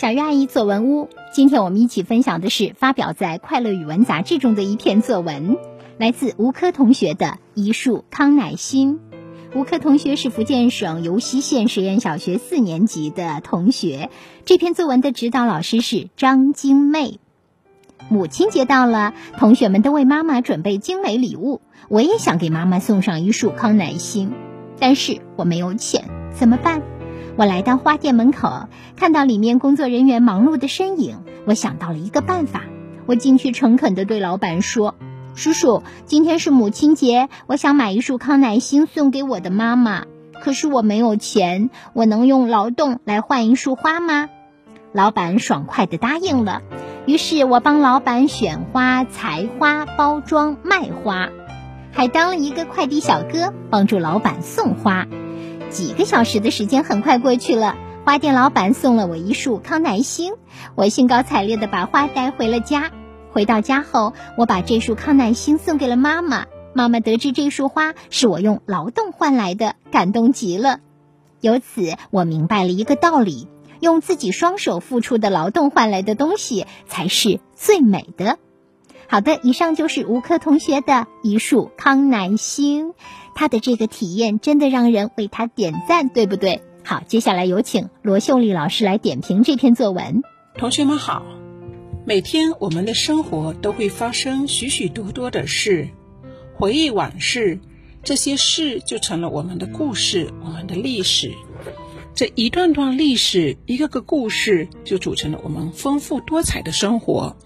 小鱼阿姨作文屋，今天我们一起分享的是发表在《快乐语文》杂志中的一篇作文，来自吴科同学的《一束康乃馨》。吴科同学是福建省尤溪县实验小学四年级的同学，这篇作文的指导老师是张晶妹。母亲节到了，同学们都为妈妈准备精美礼物，我也想给妈妈送上一束康乃馨，但是我没有钱，怎么办？我来到花店门口，看到里面工作人员忙碌的身影，我想到了一个办法。我进去诚恳地对老板说：“叔叔，今天是母亲节，我想买一束康乃馨送给我的妈妈，可是我没有钱，我能用劳动来换一束花吗？”老板爽快地答应了。于是我帮老板选花、裁花、包装、卖花，还当了一个快递小哥，帮助老板送花。几个小时的时间很快过去了，花店老板送了我一束康乃馨，我兴高采烈地把花带回了家。回到家后，我把这束康乃馨送给了妈妈。妈妈得知这束花是我用劳动换来的，感动极了。由此，我明白了一个道理：用自己双手付出的劳动换来的东西才是最美的。好的，以上就是吴克同学的一束康乃馨。他的这个体验真的让人为他点赞，对不对？好，接下来有请罗秀丽老师来点评这篇作文。同学们好，每天我们的生活都会发生许许多多的事，回忆往事，这些事就成了我们的故事，我们的历史。这一段段历史，一个个故事，就组成了我们丰富多彩的生活。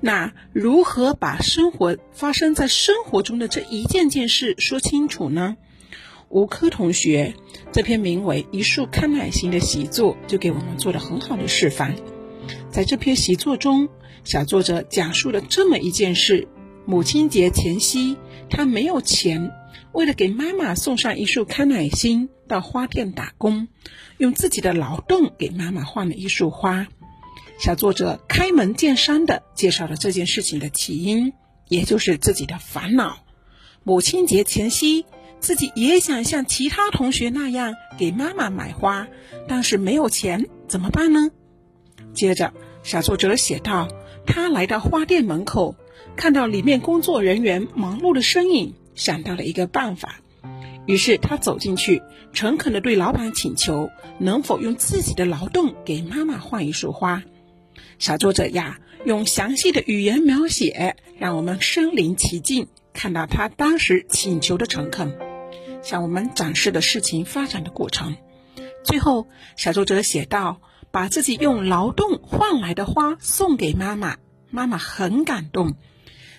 那如何把生活发生在生活中的这一件件事说清楚呢？吴科同学这篇名为《一束康乃馨》的习作就给我们做了很好的示范。在这篇习作中，小作者讲述了这么一件事：母亲节前夕，他没有钱，为了给妈妈送上一束康乃馨，到花店打工，用自己的劳动给妈妈换了一束花。小作者开门见山地介绍了这件事情的起因，也就是自己的烦恼。母亲节前夕，自己也想像其他同学那样给妈妈买花，但是没有钱，怎么办呢？接着，小作者写道：他来到花店门口，看到里面工作人员忙碌的身影，想到了一个办法。于是他走进去，诚恳地对老板请求，能否用自己的劳动给妈妈换一束花。小作者呀，用详细的语言描写，让我们身临其境，看到他当时请求的诚恳，向我们展示的事情发展的过程。最后，小作者写道：“把自己用劳动换来的花送给妈妈，妈妈很感动。”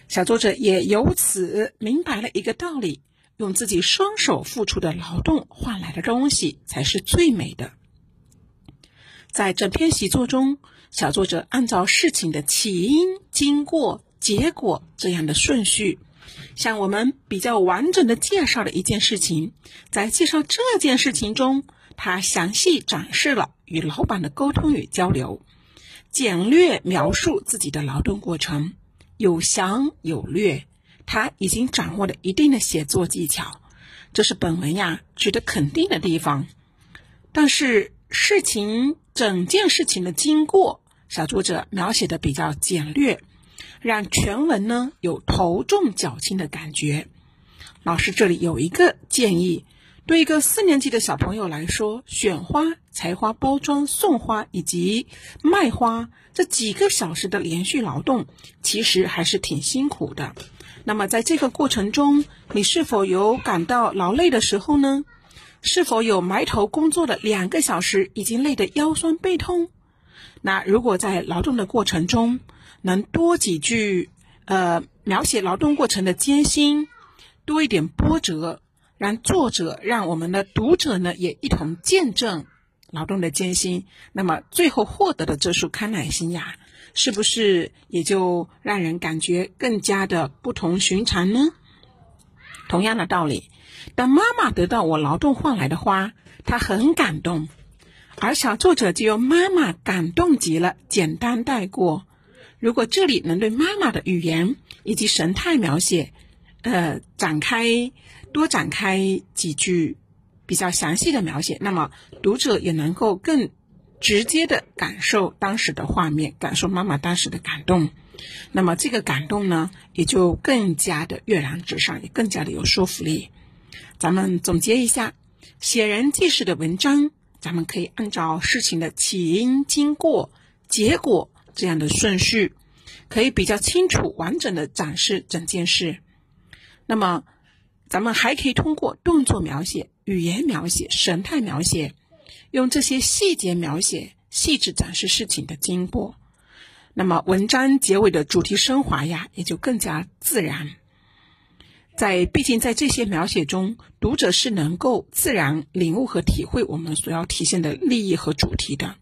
小作者也由此明白了一个道理：用自己双手付出的劳动换来的东西才是最美的。在整篇习作中。小作者按照事情的起因、经过、结果这样的顺序，向我们比较完整的介绍了一件事情。在介绍这件事情中，他详细展示了与老板的沟通与交流，简略描述自己的劳动过程，有详有略。他已经掌握了一定的写作技巧，这是本文呀值得肯定的地方。但是事情。整件事情的经过，小作者描写的比较简略，让全文呢有头重脚轻的感觉。老师这里有一个建议，对一个四年级的小朋友来说，选花、裁花、包装、送花以及卖花这几个小时的连续劳动，其实还是挺辛苦的。那么在这个过程中，你是否有感到劳累的时候呢？是否有埋头工作的两个小时已经累得腰酸背痛？那如果在劳动的过程中能多几句，呃，描写劳动过程的艰辛，多一点波折，让作者让我们的读者呢也一同见证劳动的艰辛，那么最后获得的这束康乃馨呀，是不是也就让人感觉更加的不同寻常呢？同样的道理。当妈妈得到我劳动换来的花，她很感动，而小作者就用妈妈感动极了，简单带过。如果这里能对妈妈的语言以及神态描写，呃，展开多展开几句比较详细的描写，那么读者也能够更直接的感受当时的画面，感受妈妈当时的感动。那么这个感动呢，也就更加的跃然纸上，也更加的有说服力。咱们总结一下，写人记事的文章，咱们可以按照事情的起因、经过、结果这样的顺序，可以比较清楚、完整的展示整件事。那么，咱们还可以通过动作描写、语言描写、神态描写，用这些细节描写，细致展示事情的经过。那么文章结尾的主题升华呀，也就更加自然。在毕竟在这些描写中，读者是能够自然领悟和体会我们所要体现的利益和主题的，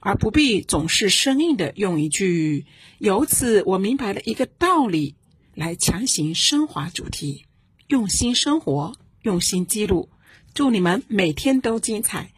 而不必总是生硬的用一句“由此我明白了一个道理”来强行升华主题。用心生活，用心记录，祝你们每天都精彩。